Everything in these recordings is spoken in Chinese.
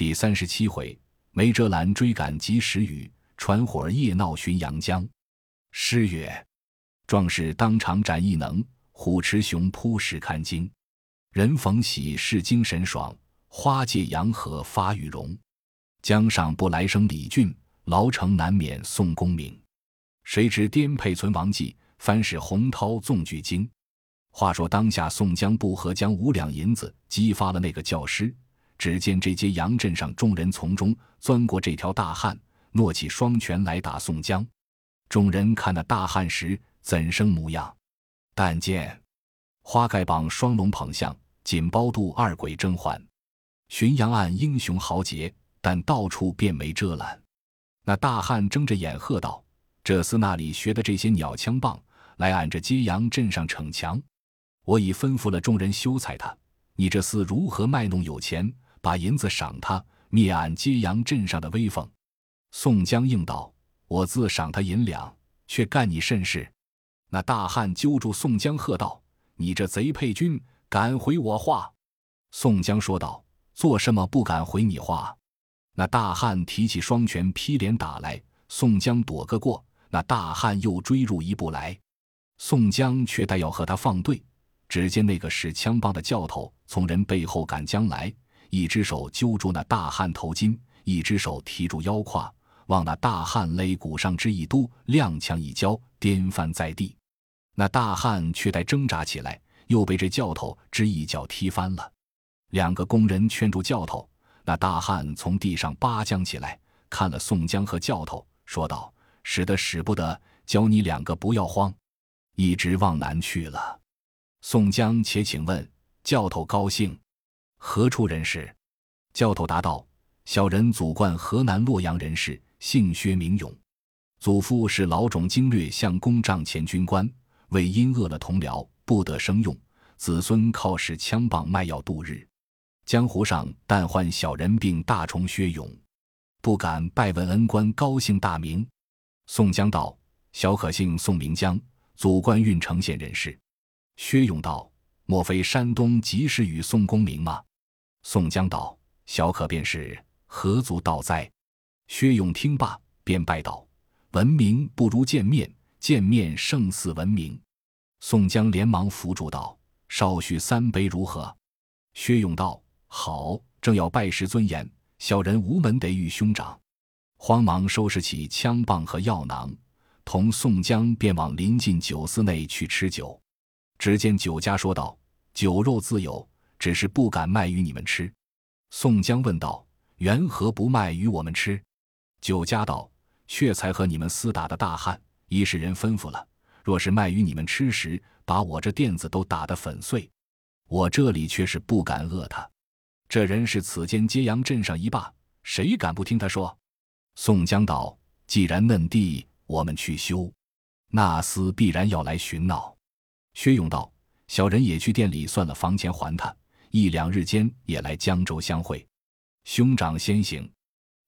第三十七回，梅哲兰追赶及时雨，船火夜闹浔阳江。诗曰：“壮士当场展异能，虎驰熊扑石堪惊。人逢喜事精神爽，花借阳和发玉容。江上不来生李俊，牢城难免宋公明。谁知颠沛存亡计，翻使洪涛纵巨鲸。”话说当下，宋江不和将五两银子激发了那个教师。只见这街杨镇上众人从中钻过这条大汉，诺起双拳来打宋江。众人看那大汉时怎生模样？但见花盖榜双龙捧象，锦包肚二鬼争环。浔阳岸英雄豪杰，但到处便没遮拦。那大汉睁着眼喝道：“这厮那里学的这些鸟枪棒，来俺这揭阳镇上逞强？我已吩咐了众人羞踩他，你这厮如何卖弄有钱？”把银子赏他，灭俺揭阳镇上的威风。宋江应道：“我自赏他银两，却干你甚事？”那大汉揪住宋江，喝道：“你这贼配军，敢回我话？”宋江说道：“做什么不敢回你话？”那大汉提起双拳劈脸打来，宋江躲个过，那大汉又追入一步来，宋江却待要和他放对，只见那个使枪棒的教头从人背后赶将来。一只手揪住那大汉头巾，一只手提住腰胯，往那大汉肋骨上之一督，踉跄一跤，颠翻在地。那大汉却待挣扎起来，又被这教头之一脚踢翻了。两个工人劝住教头，那大汉从地上扒将起来，看了宋江和教头，说道：“使得使不得，教你两个不要慌，一直往南去了。”宋江且请问教头高兴。何处人士？教头答道：“小人祖贯河南洛阳人士，姓薛，名勇。祖父是老种经略相公帐前军官，为因饿了同僚，不得生用，子孙靠使枪棒卖药度日。江湖上但唤小人病大虫薛勇，不敢拜问恩官，高姓大名？”宋江道：“小可姓宋，名江，祖贯郓城县人士。”薛勇道：“莫非山东及时雨宋公明吗？”宋江道：“小可便是何足道哉？”薛勇听罢，便拜道：“闻名不如见面，见面胜似闻名。”宋江连忙扶住道：“少许三杯如何？”薛勇道：“好，正要拜师尊严，小人无门得遇兄长。”慌忙收拾起枪棒和药囊，同宋江便往临近酒肆内去吃酒。只见酒家说道：“酒肉自有。”只是不敢卖与你们吃。宋江问道：“缘何不卖与我们吃？”酒家道：“却才和你们厮打的大汉，一是人吩咐了，若是卖与你们吃时，把我这垫子都打得粉碎。我这里却是不敢饿他。这人是此间揭阳镇上一霸，谁敢不听他说？”宋江道：“既然嫩地，我们去修，那厮必然要来寻闹。”薛勇道：“小人也去店里算了房钱还他。”一两日间也来江州相会，兄长先行。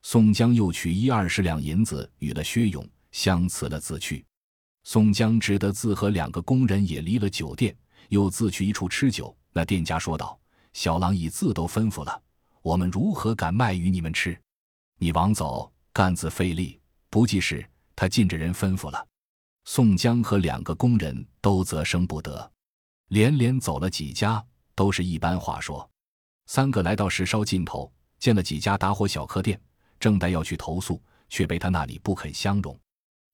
宋江又取一二十两银子与了薛勇，相辞了自去。宋江只得自和两个工人也离了酒店，又自去一处吃酒。那店家说道：“小郎已自都吩咐了，我们如何敢卖与你们吃？你往走，干自费力。不济事，他尽着人吩咐了。”宋江和两个工人都则生不得，连连走了几家。都是一般话说，三个来到石烧尽头，见了几家打火小客店，正待要去投诉，却被他那里不肯相容。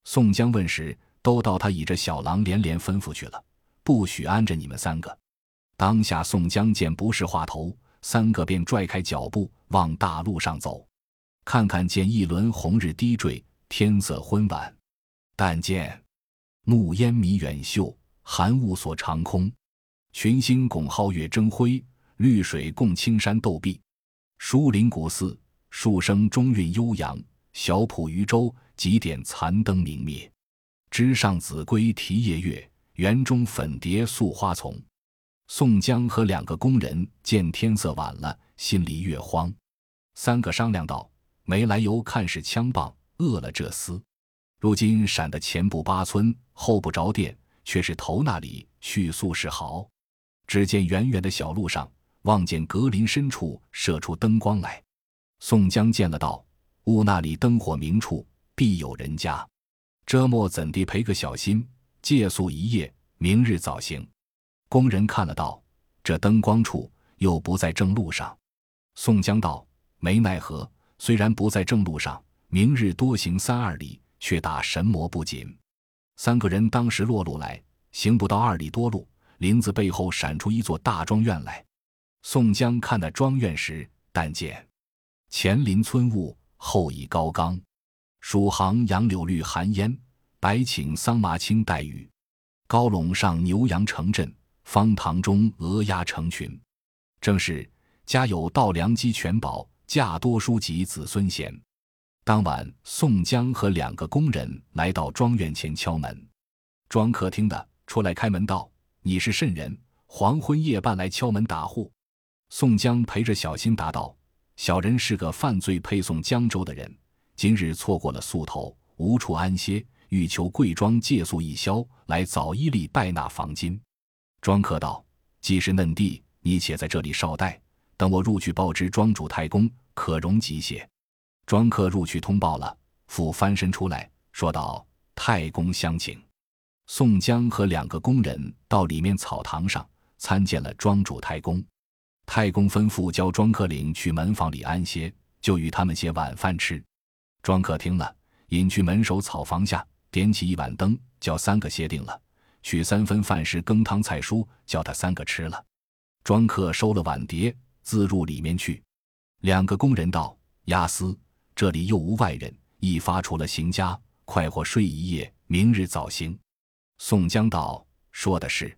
宋江问时，都道他倚着小郎连连吩咐去了，不许安着你们三个。当下宋江见不是话头，三个便拽开脚步往大路上走。看看见一轮红日低坠，天色昏晚，但见暮烟迷远袖，寒雾锁长空。群星拱皓月争辉，绿水共青山斗碧。疏林古寺，树声中韵悠扬；小浦渔舟，几点残灯明灭。枝上子规啼夜月，园中粉蝶宿花丛。宋江和两个工人见天色晚了，心里越慌。三个商量道：“没来由看是枪棒，饿了这厮。如今闪得前不八村，后不着店，却是头那里去宿是好。”只见远远的小路上，望见格林深处射出灯光来。宋江见了道：“雾那里灯火明处，必有人家。这莫怎地赔个小心，借宿一夜，明日早行。”工人看了道：“这灯光处又不在正路上。”宋江道：“没奈何，虽然不在正路上，明日多行三二里，却打神魔不紧。”三个人当时落路来，行不到二里多路，林子背后闪出一座大庄院来。宋江看那庄院时，但见前临村雾，后倚高冈，蜀行杨柳绿寒烟，白顷桑麻青带雨。高垄上牛羊成阵，方塘中鹅鸭成群。正是家有稻粱鸡全宝，嫁多书籍子孙贤。当晚，宋江和两个工人来到庄院前敲门，庄客听的出来开门道：“你是甚人？黄昏夜半来敲门打户？”宋江陪着小心答道：“小人是个犯罪配送江州的人，今日错过了宿头，无处安歇，欲求贵庄借宿一宵，来早一里拜纳房金。”庄客道：“既是嫩弟，你且在这里稍待，等我入去报知庄主太公，可容急些。”庄客入去通报了，复翻身出来说道：“太公相请。”宋江和两个工人到里面草堂上参见了庄主太公。太公吩咐叫庄客领去门房里安歇，就与他们些晚饭吃。庄客听了，引去门首草房下，点起一碗灯，叫三个歇定了，取三分饭食羹汤菜蔬，叫他三个吃了。庄客收了碗碟，自入里面去。两个工人道：“押司。”这里又无外人，一发出了行家，快活睡一夜，明日早行。宋江道：“说的是。”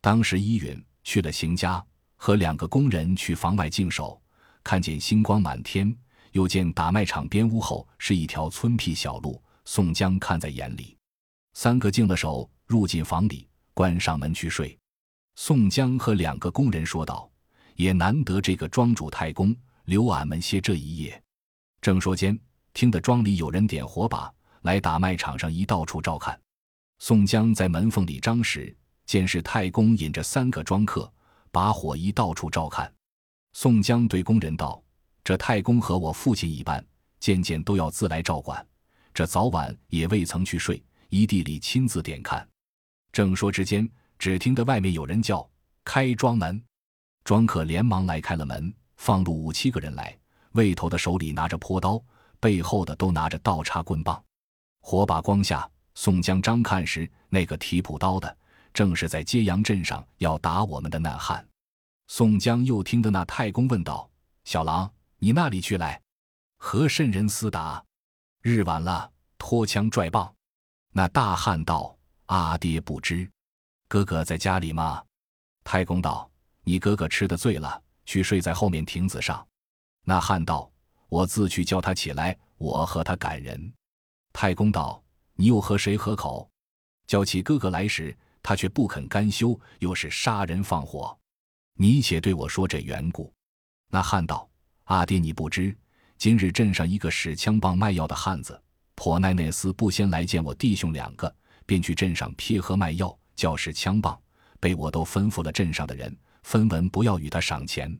当时依允去了邢家，和两个工人去房外静守，看见星光满天，又见打麦场边屋后是一条村僻小路。宋江看在眼里，三个净了手，入进房里，关上门去睡。宋江和两个工人说道：“也难得这个庄主太公留俺们歇这一夜。”正说间，听得庄里有人点火把来打麦场上一到处照看。宋江在门缝里张时，见是太公引着三个庄客把火一到处照看。宋江对工人道：“这太公和我父亲一般，件件都要自来照管。这早晚也未曾去睡，一地里亲自点看。”正说之间，只听得外面有人叫：“开庄门！”庄客连忙来开了门，放入五七个人来。魏头的手里拿着朴刀，背后的都拿着倒叉棍棒。火把光下，宋江张看时，那个提朴刀的，正是在揭阳镇上要打我们的那汉。宋江又听得那太公问道：“小郎，你那里去来？和甚人厮打？日晚了，拖枪拽棒。”那大汉道：“阿爹不知，哥哥在家里吗？”太公道：“你哥哥吃的醉了，去睡在后面亭子上。”那汉道：“我自去叫他起来，我和他赶人。”太公道：“你又和谁合口？叫起哥哥来时，他却不肯甘休，又是杀人放火。你且对我说这缘故。”那汉道：“阿爹，你不知，今日镇上一个使枪棒卖药的汉子，婆奈那厮不先来见我弟兄两个，便去镇上撇喝卖药，叫使枪棒，被我都吩咐了镇上的人，分文不要与他赏钱。”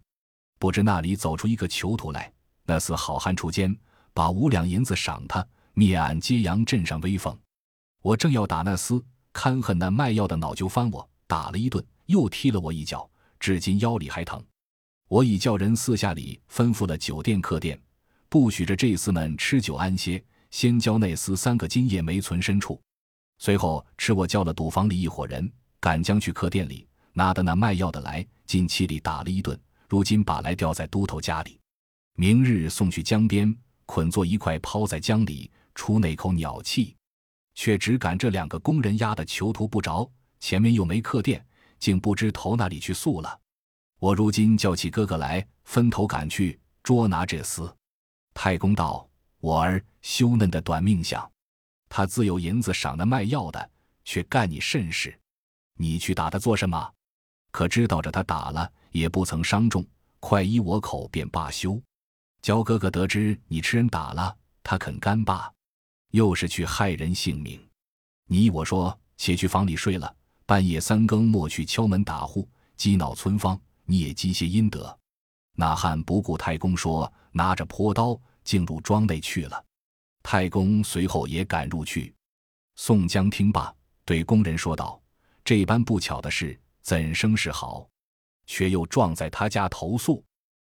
不知那里走出一个囚徒来，那厮好汉出监，把五两银子赏他，灭俺揭阳镇上威风。我正要打那厮，堪恨那卖药的恼就翻我，打了一顿，又踢了我一脚，至今腰里还疼。我已叫人四下里吩咐了酒店客店，不许着这厮们吃酒安歇，先交那厮三个金叶没存身处。随后吃我叫了赌房里一伙人，赶将去客店里拿的那卖药的来，进气里打了一顿。如今把来吊在都头家里，明日送去江边，捆作一块抛在江里，出那口鸟气。却只赶这两个工人压的囚徒不着，前面又没客店，竟不知投哪里去诉了。我如今叫起哥哥来，分头赶去捉拿这厮。太公道：“我儿羞嫩的短命相，他自有银子赏那卖药的，却干你甚事？你去打他做什么？可知道着他打了？”也不曾伤重，快依我口便罢休。焦哥哥得知你吃人打了，他肯干罢，又是去害人性命。你我说，且去房里睡了，半夜三更莫去敲门打户，激恼村方，你也积些阴德。那汉不顾太公说，拿着坡刀进入庄内去了。太公随后也赶入去。宋江听罢，对工人说道：“这般不巧的事，怎生是好？却又撞在他家投宿。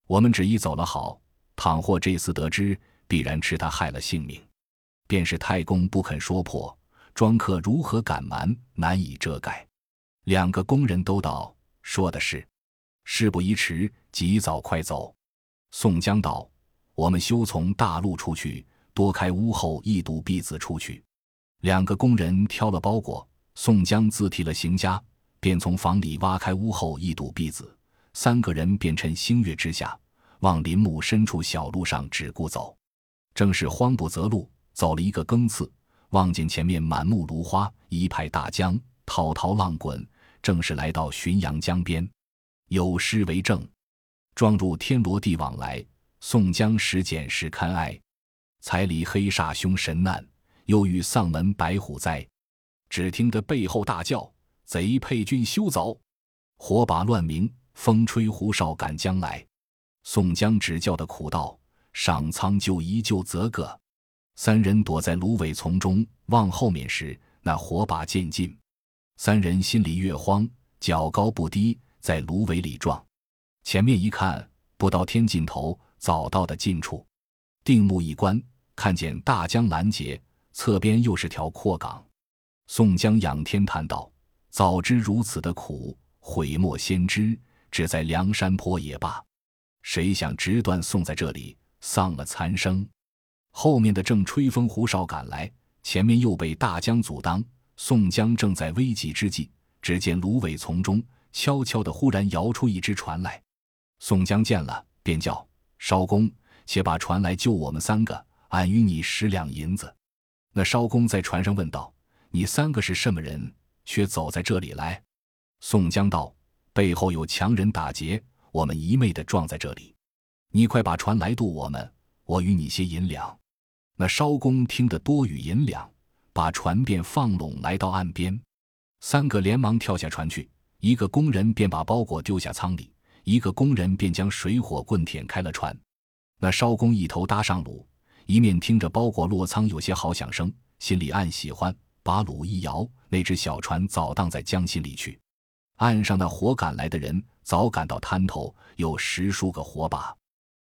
我们只一走了好，倘或这厮得知，必然吃他害了性命。便是太公不肯说破，庄客如何敢瞒，难以遮盖。”两个工人都道：“说的是。”事不宜迟，及早快走。宋江道：“我们休从大路出去，多开屋后一堵壁子出去。”两个工人挑了包裹，宋江自提了行家，便从房里挖开屋后一堵壁子。三个人便趁星月之下，往林木深处小路上只顾走。正是慌不择路，走了一个更次，望见前面满目芦花，一派大江，滔滔浪滚。正是来到浔阳江边，有诗为证：“撞入天罗地网来，宋江时简时堪哀。才离黑煞凶神难，又遇丧门白虎灾。只听得背后大叫：贼配军休走！火把乱鸣，风吹胡哨赶将来。宋江只叫的苦道：上苍救一救则个！三人躲在芦苇丛中，望后面时，那火把渐近。”三人心里越慌，脚高不低，在芦苇里撞。前面一看，不到天尽头，早到的近处。定目一观，看见大江拦截，侧边又是条阔港。宋江仰天叹道：“早知如此的苦，悔莫先知。只在梁山坡也罢。谁想直断送在这里，丧了残生。后面的正吹风胡哨赶来，前面又被大江阻挡。”宋江正在危急之际，只见芦苇丛中悄悄的忽然摇出一只船来。宋江见了，便叫艄公，且把船来救我们三个，俺与你十两银子。那艄公在船上问道：“你三个是什么人，却走在这里来？”宋江道：“背后有强人打劫，我们一昧的撞在这里。你快把船来渡我们，我与你些银两。”那艄公听得多与银两。把船便放拢，来到岸边，三个连忙跳下船去。一个工人便把包裹丢下舱里，一个工人便将水火棍舔开了船。那艄公一头搭上橹，一面听着包裹落舱有些好响声，心里暗喜欢，把橹一摇，那只小船早荡在江心里去。岸上那火赶来的人早赶到滩头，有十数个火把，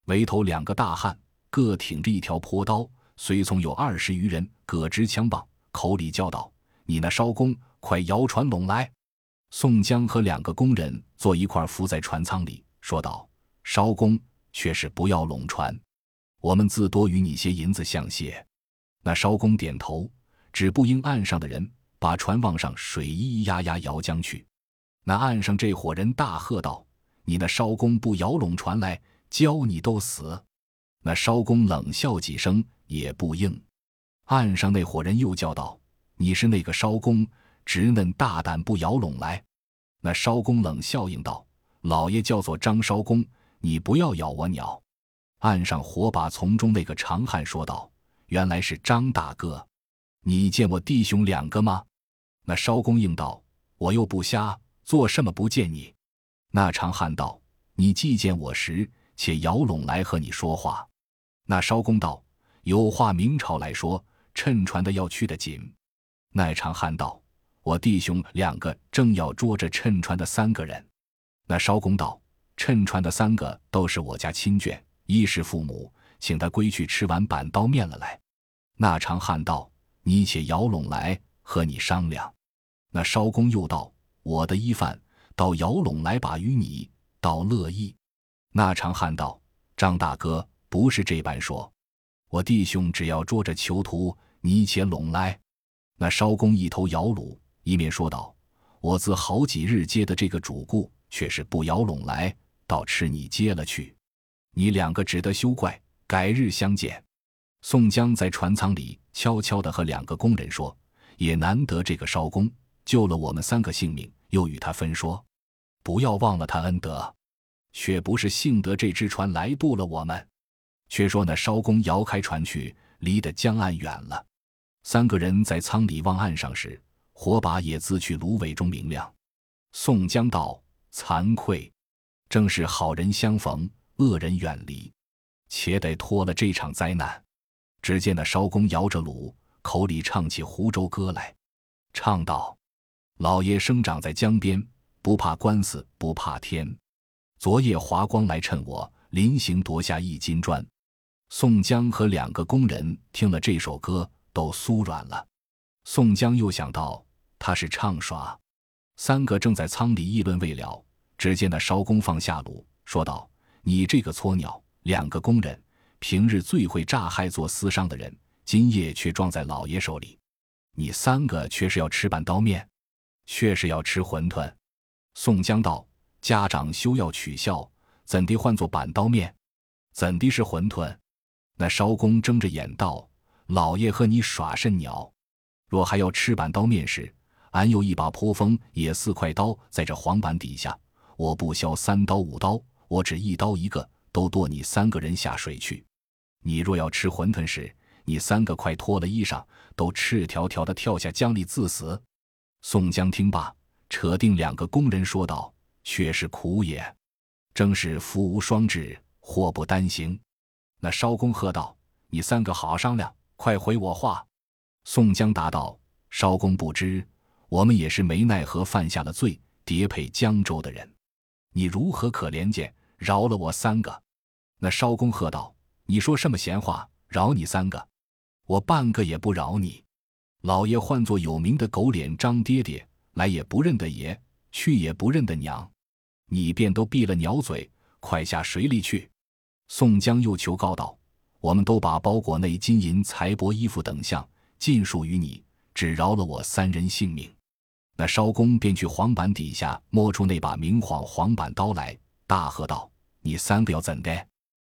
围头两个大汉各挺着一条坡刀，随从有二十余人，各支枪棒。口里叫道：“你那艄公，快摇船拢来！”宋江和两个工人坐一块伏在船舱里，说道：“艄公却是不要拢船，我们自多与你些银子相谢。”那艄公点头，只不应岸上的人把船往上水咿咿呀呀摇将去。那岸上这伙人大喝道：“你那艄公不摇拢船来，教你都死！”那艄公冷笑几声，也不应。岸上那伙人又叫道：“你是那个艄公，直嫩大胆，不摇拢来。”那艄公冷笑应道：“老爷叫做张艄公，你不要咬我鸟。”岸上火把丛中那个长汉说道：“原来是张大哥，你见我弟兄两个吗？”那艄公应道：“我又不瞎，做什么不见你？”那长汉道：“你既见我时，且摇拢来和你说话。”那艄公道：“有话明朝来说。”趁船的要去的紧，那长汉道：“我弟兄两个正要捉着趁船的三个人。”那艄公道：“趁船的三个都是我家亲眷，衣食父母，请他归去吃碗板刀面了来。”那长汉道：“你且摇拢来，和你商量。”那艄公又道：“我的衣饭，到摇拢来把与你，倒乐意。”那长汉道：“张大哥，不是这般说，我弟兄只要捉着囚徒。”你且拢来，那艄公一头摇橹，一面说道：“我自好几日接的这个主顾，却是不摇拢来，倒吃你接了去。你两个只得休怪，改日相见。”宋江在船舱里悄悄地和两个工人说：“也难得这个艄公救了我们三个性命，又与他分说，不要忘了他恩德。却不是幸得这只船来渡了我们。却说那艄公摇开船去，离得江岸远了。”三个人在舱里望岸上时，火把也自去芦苇中明亮。宋江道：“惭愧，正是好人相逢，恶人远离，且得脱了这场灾难。只见那艄公摇着橹，口里唱起湖州歌来，唱道：“老爷生长在江边，不怕官司不怕天。昨夜华光来趁我，临行夺下一金砖。”宋江和两个工人听了这首歌，都酥软了。宋江又想到他是唱耍，三个正在舱里议论未了。只见那艄公放下炉，说道：“你这个撮鸟！两个工人平日最会诈害做私商的人，今夜却撞在老爷手里。你三个却是要吃板刀面，却是要吃馄饨。”宋江道：“家长休要取笑，怎地换作板刀面？怎地是馄饨？”那艄公睁着眼道：“老爷和你耍甚鸟？若还要吃板刀面时，俺有一把颇锋也四块刀在这黄板底下，我不削三刀五刀，我只一刀一个，都剁你三个人下水去。你若要吃馄饨时，你三个快脱了衣裳，都赤条条的跳下江里自死。”宋江听罢，扯定两个工人说道：“却是苦也，正是福无双至，祸不单行。”那艄公喝道：“你三个好商量，快回我话。”宋江答道：“艄公不知，我们也是没奈何犯下了罪，叠配江州的人，你如何可怜见？饶了我三个。”那艄公喝道：“你说什么闲话？饶你三个，我半个也不饶你。老爷唤作有名的狗脸张爹爹，来也不认得爷，去也不认得娘，你便都闭了鸟嘴，快下水里去。”宋江又求告道：“我们都把包裹内金银财帛、衣服等项尽数于你，只饶了我三人性命。”那艄公便去黄板底下摸出那把明晃黄板刀来，大喝道：“你三个要怎的？”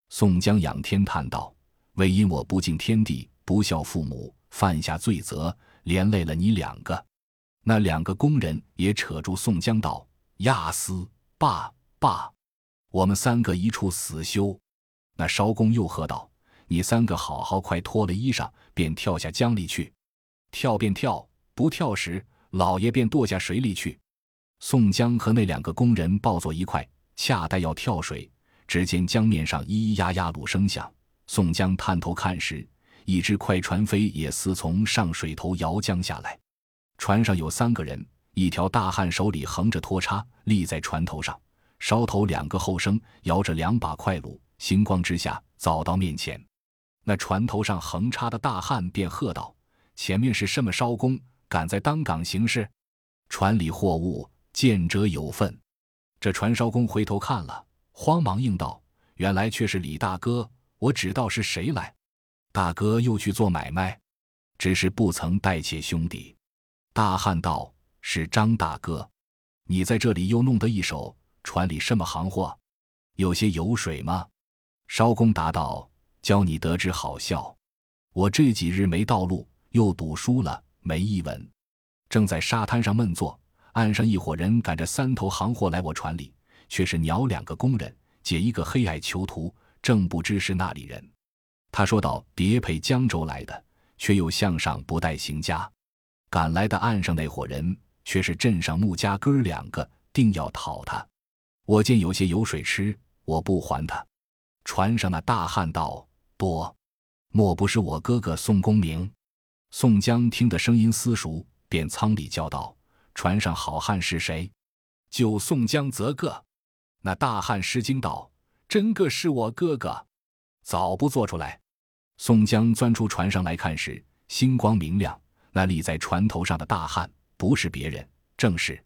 宋江仰天叹道：“为因我不敬天地，不孝父母，犯下罪责，连累了你两个。”那两个工人也扯住宋江道：“亚斯，罢罢，我们三个一处死休。”那艄公又喝道：“你三个好好快脱了衣裳，便跳下江里去。跳便跳，不跳时，老爷便堕下水里去。”宋江和那两个工人抱作一块，恰待要跳水，只见江面上咿咿呀呀鲁声响。宋江探头看时，一只快船飞也似从上水头摇江下来，船上有三个人，一条大汉手里横着拖叉立在船头上，梢头两个后生摇着两把快橹。星光之下，走到面前，那船头上横插的大汉便喝道：“前面是什么艄公，敢在当港行事？船里货物，见者有份。”这船艄公回头看了，慌忙应道：“原来却是李大哥，我只道是谁来。大哥又去做买卖，只是不曾带且兄弟。”大汉道：“是张大哥，你在这里又弄得一手，船里什么行货？有些油水吗？”艄公答道：“教你得知好笑，我这几日没道路，又赌输了，没一文。正在沙滩上闷坐，岸上一伙人赶着三头行货来我船里，却是鸟两个工人，解一个黑矮囚徒，正不知是那里人。他说道：叠配江州来的，却又向上不带行家。赶来的岸上那伙人，却是镇上穆家哥两个，定要讨他。我见有些油水吃，我不还他。”船上那大汉道：“多，莫不是我哥哥宋公明？”宋江听得声音私熟，便舱里叫道：“船上好汉是谁？”就宋江则个。那大汉失惊道：“真个是我哥哥，早不做出来。”宋江钻出船上来看时，星光明亮。那立在船头上的大汉不是别人，正是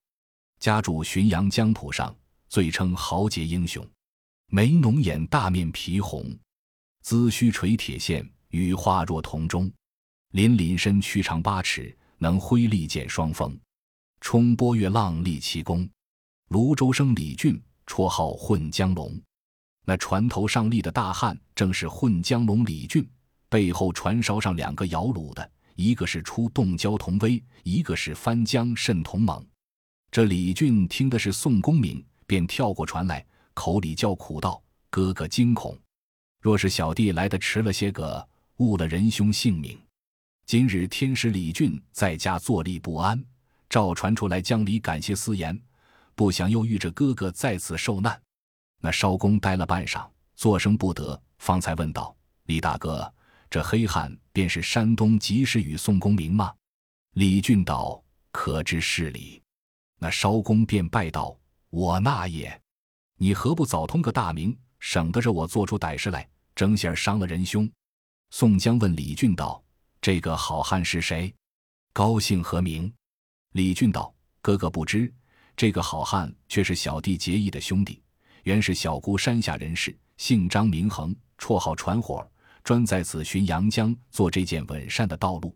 家住浔阳江浦上，最称豪杰英雄。眉浓眼大，面皮红，髭须垂铁线，羽化若铜钟。凛凛身躯长八尺，能挥利剑双锋，冲波越浪立奇功。泸州生李俊，绰号混江龙。那船头上立的大汉，正是混江龙李俊。背后船梢上两个摇橹的，一个是出洞蛟童威，一个是翻江甚同猛。这李俊听的是宋公明，便跳过船来。口里叫苦道：“哥哥惊恐，若是小弟来的迟了些个，误了仁兄性命。今日天使李俊在家坐立不安，照传出来江里感谢私言，不想又遇着哥哥在此受难。”那艄公呆了半晌，作声不得，方才问道：“李大哥，这黑汉便是山东及时雨宋公明吗？”李俊道：“可知是理。”那艄公便拜道：“我那也。你何不早通个大名，省得着我做出歹事来，争先伤了人兄。”宋江问李俊道：“这个好汉是谁？高姓何名？”李俊道：“哥哥不知，这个好汉却是小弟结义的兄弟，原是小姑山下人士，姓张名恒，绰号船火，专在此寻阳江，做这件稳善的道路。”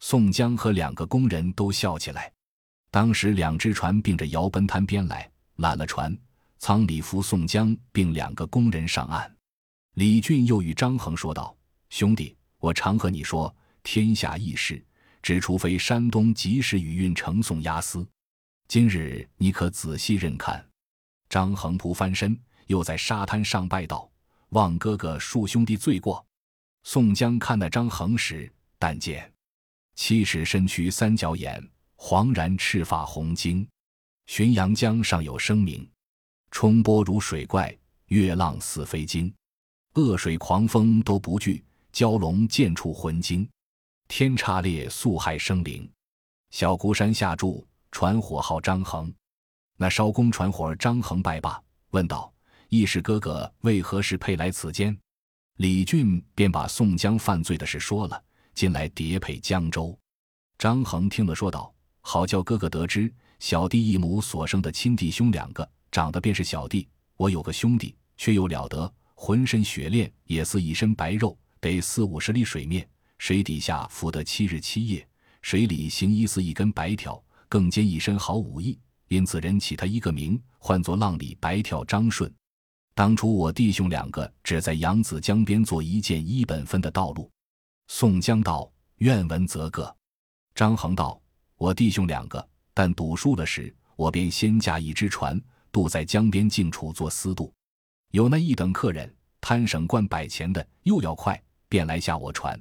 宋江和两个工人都笑起来。当时两只船并着摇奔滩边来，揽了船，仓里扶宋江并两个工人上岸。李俊又与张衡说道：“兄弟，我常和你说，天下义事，只除非山东及时雨运成宋押司。今日你可仔细认看。”张衡扑翻身，又在沙滩上拜道：“望哥哥恕兄弟罪过。”宋江看那张衡时，但见七尺身躯三角眼。黄然赤发红睛，浔阳江上有声名，冲波如水怪，月浪似飞鲸，恶水狂风都不惧，蛟龙见处魂惊，天差裂速害生灵。小孤山下住，传火号张衡。那艄公传火张衡拜罢，问道：“义士哥哥为何事配来此间？”李俊便把宋江犯罪的事说了，近来叠配江州。张衡听了，说道。好叫哥哥得知，小弟一母所生的亲弟兄两个，长得便是小弟。我有个兄弟，却又了得，浑身雪练，也似一身白肉，得四五十里水面，水底下浮得七日七夜，水里行医似一根白条，更兼一身好武艺，因此人起他一个名，唤作浪里白条张顺。当初我弟兄两个只在扬子江边做一件一本分的道路。宋江道：“愿闻则个。”张衡道。我弟兄两个，但赌输了时，我便先驾一只船渡在江边静处做私渡。有那一等客人贪省惯摆钱的，又要快，便来下我船。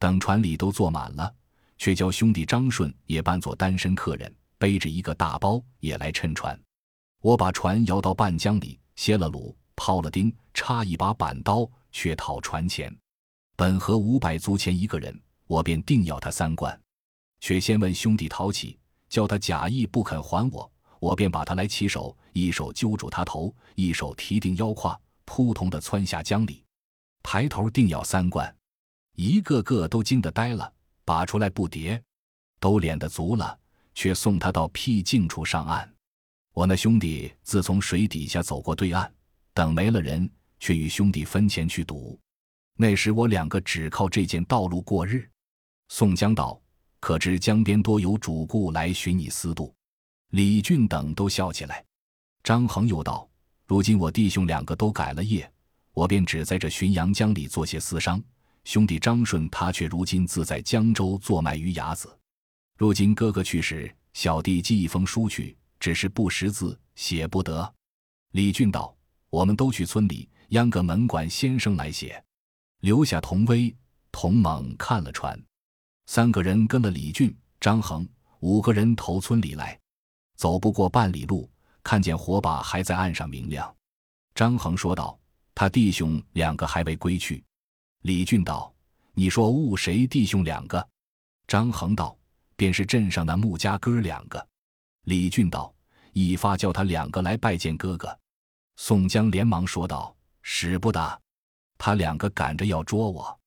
等船里都坐满了，却叫兄弟张顺也扮作单身客人，背着一个大包也来趁船。我把船摇到半江里，歇了橹，抛了钉，插一把板刀，却讨船钱。本合五百足钱一个人，我便定要他三贯。却先问兄弟讨起，叫他假意不肯还我，我便把他来起手，一手揪住他头，一手提定腰胯，扑通的窜下江里。抬头定要三贯，一个个都惊得呆了，拔出来不叠，都敛得足了，却送他到僻静处上岸。我那兄弟自从水底下走过对岸，等没了人，却与兄弟分钱去赌。那时我两个只靠这件道路过日。宋江道。可知江边多有主顾来寻你私渡，李俊等都笑起来。张衡又道：“如今我弟兄两个都改了业，我便只在这浔阳江里做些私商。兄弟张顺他却如今自在江州做卖鱼牙子。如今哥哥去时，小弟寄一封书去，只是不识字，写不得。”李俊道：“我们都去村里央个门管先生来写，留下童威、童猛看了船。”三个人跟了李俊、张衡，五个人投村里来，走不过半里路，看见火把还在岸上明亮。张衡说道：“他弟兄两个还未归去。”李俊道：“你说误谁弟兄两个？”张衡道：“便是镇上的穆家哥两个。”李俊道：“一发叫他两个来拜见哥哥。”宋江连忙说道：“使不得，他两个赶着要捉我。”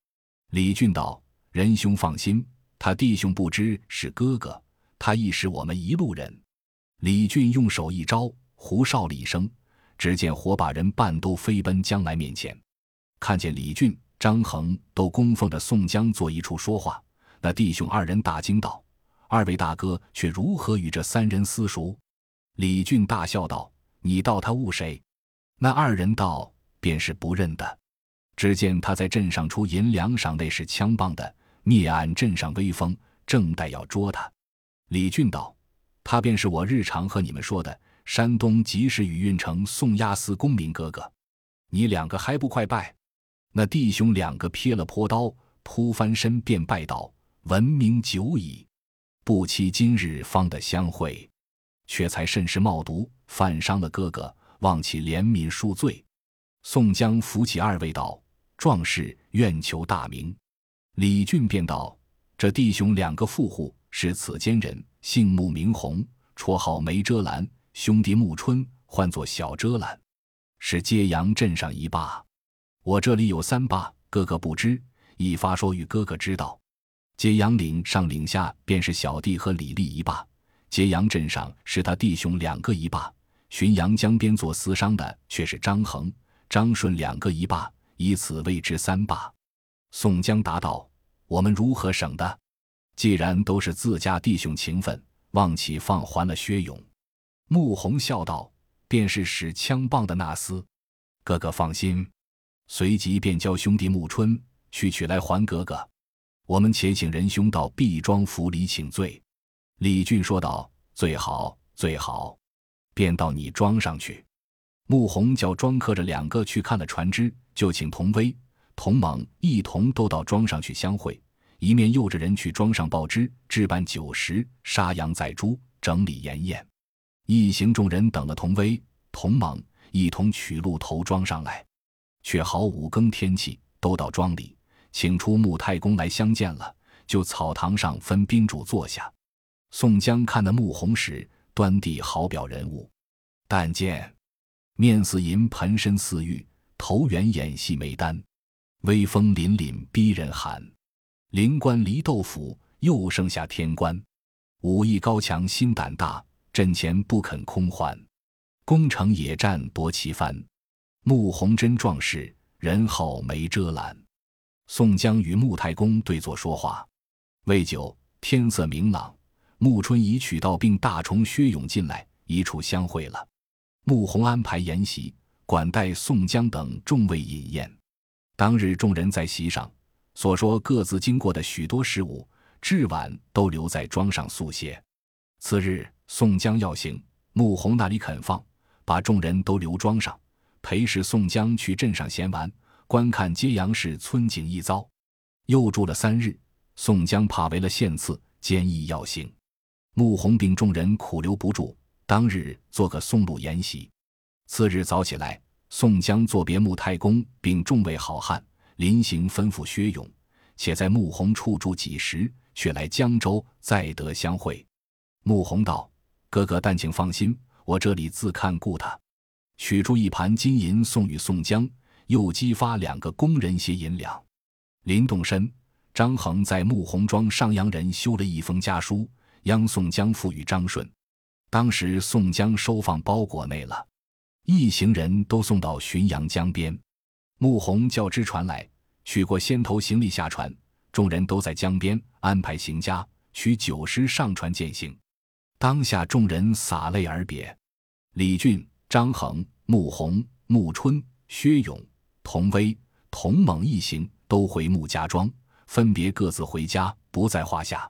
李俊道：“仁兄放心。”他弟兄不知是哥哥，他亦是我们一路人。李俊用手一招，胡哨了一声，只见火把人半都飞奔将来面前。看见李俊、张衡都供奉着宋江坐一处说话，那弟兄二人大惊道：“二位大哥却如何与这三人私熟？”李俊大笑道：“你道他误谁？”那二人道：“便是不认得。只见他在镇上出银两赏，那是枪棒的。”灭俺镇上威风，正待要捉他。李俊道：“他便是我日常和你们说的山东及时雨运城宋押司公明哥哥。你两个还不快拜？”那弟兄两个撇了坡刀，扑翻身便拜道：“闻名久矣，不期今日方得相会，却才甚是冒毒，犯伤了哥哥，望其怜悯恕罪。”宋江扶起二位道：“壮士愿求大名。”李俊便道：“这弟兄两个富户是此间人，姓穆名红，绰号梅遮拦。兄弟穆春唤作小遮拦，是揭阳镇上一霸。我这里有三霸，哥哥不知，一发说与哥哥知道。揭阳岭上岭下便是小弟和李立一霸，揭阳镇上是他弟兄两个一霸，浔阳江边做私商的却是张衡、张顺两个一霸，以此谓之三霸。”宋江答道：“我们如何省的？既然都是自家弟兄情分，望其放还了薛勇。”穆弘笑道：“便是使枪棒的那厮，哥哥放心。”随即便教兄弟穆春去取来还哥哥。我们且请仁兄到毕庄府里请罪。李俊说道：“最好，最好。”便到你庄上去。穆弘叫庄客着两个去看了船只，就请童威。同猛一同都到庄上去相会，一面诱着人去庄上报知，置办酒食，杀羊宰猪，整理筵宴。一行众人等了同威、同猛，一同取路投庄上来。却好五更天气，都到庄里，请出穆太公来相见了，就草堂上分宾主坐下。宋江看那穆弘时，端地好表人物，但见面似银，盆身似玉，头圆眼细眉丹。威风凛凛逼人寒，灵官离豆腐又剩下天官，武艺高强心胆大，阵前不肯空还，攻城野战夺旗幡。穆弘真壮士，人号梅遮拦。宋江与穆太公对坐说话，未久天色明朗，穆春已取道并大虫薛勇进来一处相会了。穆弘安排筵席，管待宋江等众位饮宴。当日众人在席上所说各自经过的许多事物，至晚都留在庄上宿歇。次日，宋江要行，穆弘那里肯放，把众人都留庄上，陪侍宋江去镇上闲玩，观看揭阳市村景一遭。又住了三日，宋江怕为了献赐，坚毅要行。穆弘并众人苦留不住，当日做个送路筵席。次日早起来。宋江作别穆太公，并众位好汉，临行吩咐薛勇，且在穆弘处住几时，却来江州，再得相会。穆弘道：“哥哥但请放心，我这里自看顾他。”取出一盘金银送与宋江，又激发两个工人些银两。临动身，张衡在穆弘庄上阳人修了一封家书，央宋江付与张顺。当时宋江收放包裹内了。一行人都送到浔阳江边，穆弘叫支船来，取过先头行李下船。众人都在江边安排行家，取酒食上船践行。当下众人洒泪而别。李俊、张衡、穆弘、穆春、薛勇、童威、童猛一行都回穆家庄，分别各自回家，不在话下。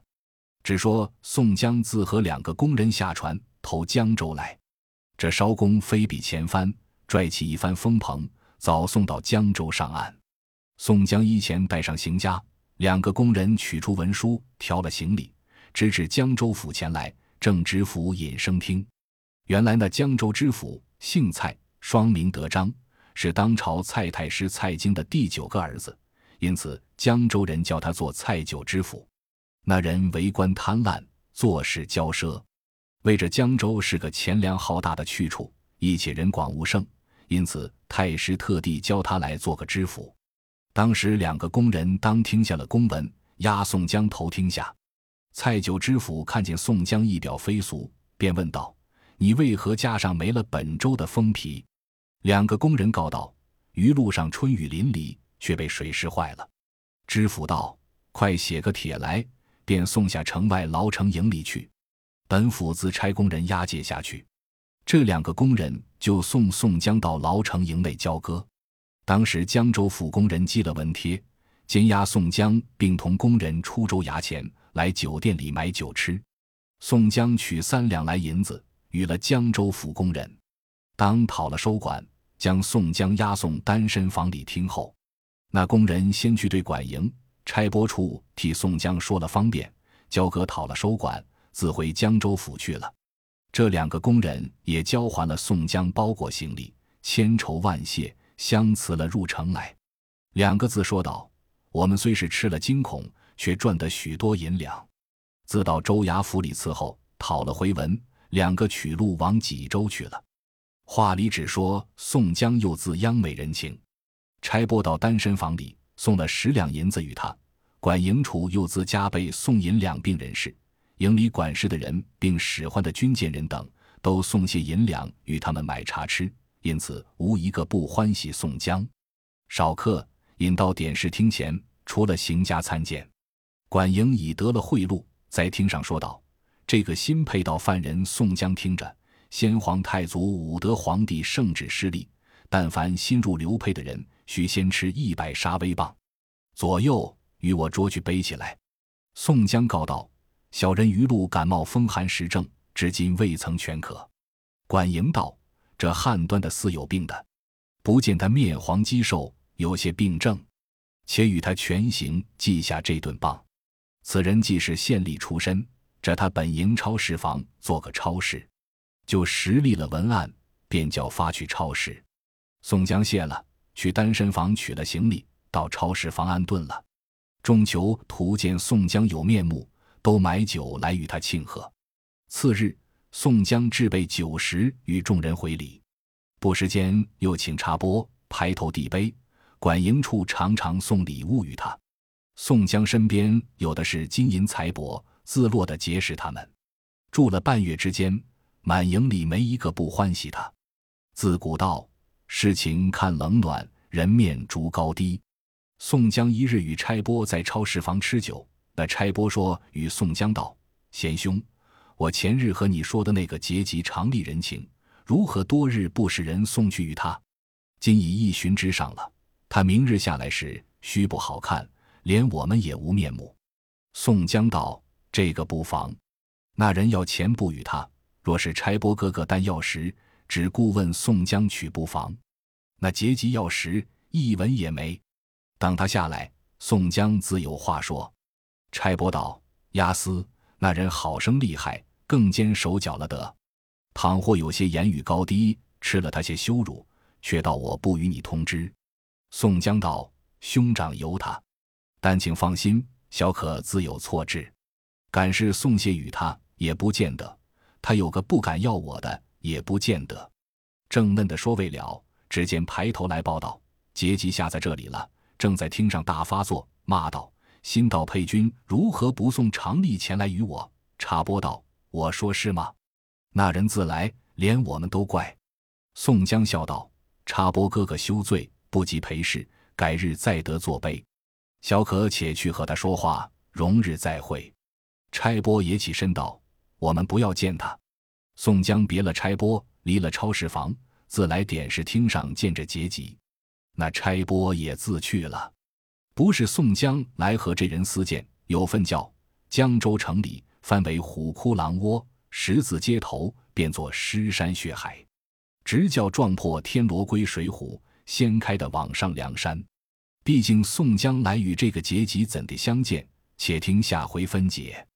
只说宋江自和两个工人下船投江州来。这艄公飞笔前帆，拽起一帆风棚，早送到江州上岸。宋江依前带上行家，两个工人取出文书，挑了行李，直至江州府前来，正知府尹生听。原来那江州知府姓蔡，双名德章，是当朝蔡太师蔡京的第九个儿子，因此江州人叫他做蔡九知府。那人为官贪婪，做事骄奢。为这江州是个钱粮浩大的去处，一且人广物盛，因此太师特地教他来做个知府。当时两个工人当听下了公文，押宋江头听下。蔡九知府看见宋江一表非俗，便问道：“你为何家上没了本州的封皮？”两个工人告道：“余路上春雨淋漓，却被水湿坏了。”知府道：“快写个帖来，便送下城外牢城营里去。”本府自差工人押解下去，这两个工人就送宋江到牢城营内交割。当时江州府工人寄了文帖，监押宋江，并同工人出州衙前来酒店里买酒吃。宋江取三两来银子，与了江州府工人，当讨了收管，将宋江押送单身房里听候。那工人先去对管营差拨处替宋江说了方便，交割讨了收管。自回江州府去了，这两个工人也交还了宋江包裹行李，千愁万谢，相辞了入城来。两个字说道：“我们虽是吃了惊恐，却赚得许多银两。自到州衙府里伺候，讨了回文，两个取路往济州去了。”话里只说宋江又自央美人情，差拨到单身房里送了十两银子与他。管营处又自加倍送银两并人士，营里管事的人并使唤的军舰人等，都送些银两与他们买茶吃，因此无一个不欢喜宋江。少客引到点视厅前，除了行家参见，管营已得了贿赂，在厅上说道：“这个新配到犯人宋江听着。”先皇太祖武德皇帝圣旨施令，但凡新入流配的人，须先吃一百杀威棒，左右与我捉去背起来。宋江告道：“小人余路感冒风寒时症，至今未曾全可。”管营道：“这汉端的似有病的，不见他面黄肌瘦，有些病症，且与他全行记下这顿棒。此人既是县吏出身，这他本营超市房做个超市。”就实立了文案，便叫发去超市。宋江谢了，去单身房取了行李，到超市房安顿了。众囚徒见宋江有面目，都买酒来与他庆贺。次日，宋江置备酒食与众人回礼，不时间又请茶钵、排头递杯，管营处常常送礼物与他。宋江身边有的是金银财帛，自落的结识他们。住了半月之间。满营里没一个不欢喜他。自古道，事情看冷暖，人面逐高低。宋江一日与差拨在超市房吃酒，那差拨说与宋江道：“贤兄，我前日和你说的那个结集常立人情，如何多日不使人送去与他？今已一旬之上了，他明日下来时，须不好看，连我们也无面目。”宋江道：“这个不妨，那人要钱不与他。”若是差拨哥哥单要时，只顾问宋江取不妨；那结集要时，一文也没。等他下来，宋江自有话说。差拨道：“押司那人好生厉害，更兼手脚了得。倘或有些言语高低，吃了他些羞辱，却道我不与你通知。”宋江道：“兄长由他，但请放心，小可自有错置。敢是送谢与他，也不见得。”他有个不敢要我的，也不见得。正嫩的说未了，只见排头来报道：结集下在这里了，正在厅上大发作，骂道：“新到配军如何不送常例前来与我？”插播道：“我说是吗？那人自来，连我们都怪。”宋江笑道：“插播哥哥休罪，不及陪侍，改日再得作备。小可且去和他说话，容日再会。”差拨也起身道。我们不要见他。宋江别了差拨，离了超市房，自来点视厅上见着结集。那差拨也自去了。不是宋江来和这人私见，有份叫江州城里翻为虎窟狼窝，十字街头变作尸山血海，直叫撞破天罗归水浒，掀开的往上梁山。毕竟宋江来与这个结集怎地相见？且听下回分解。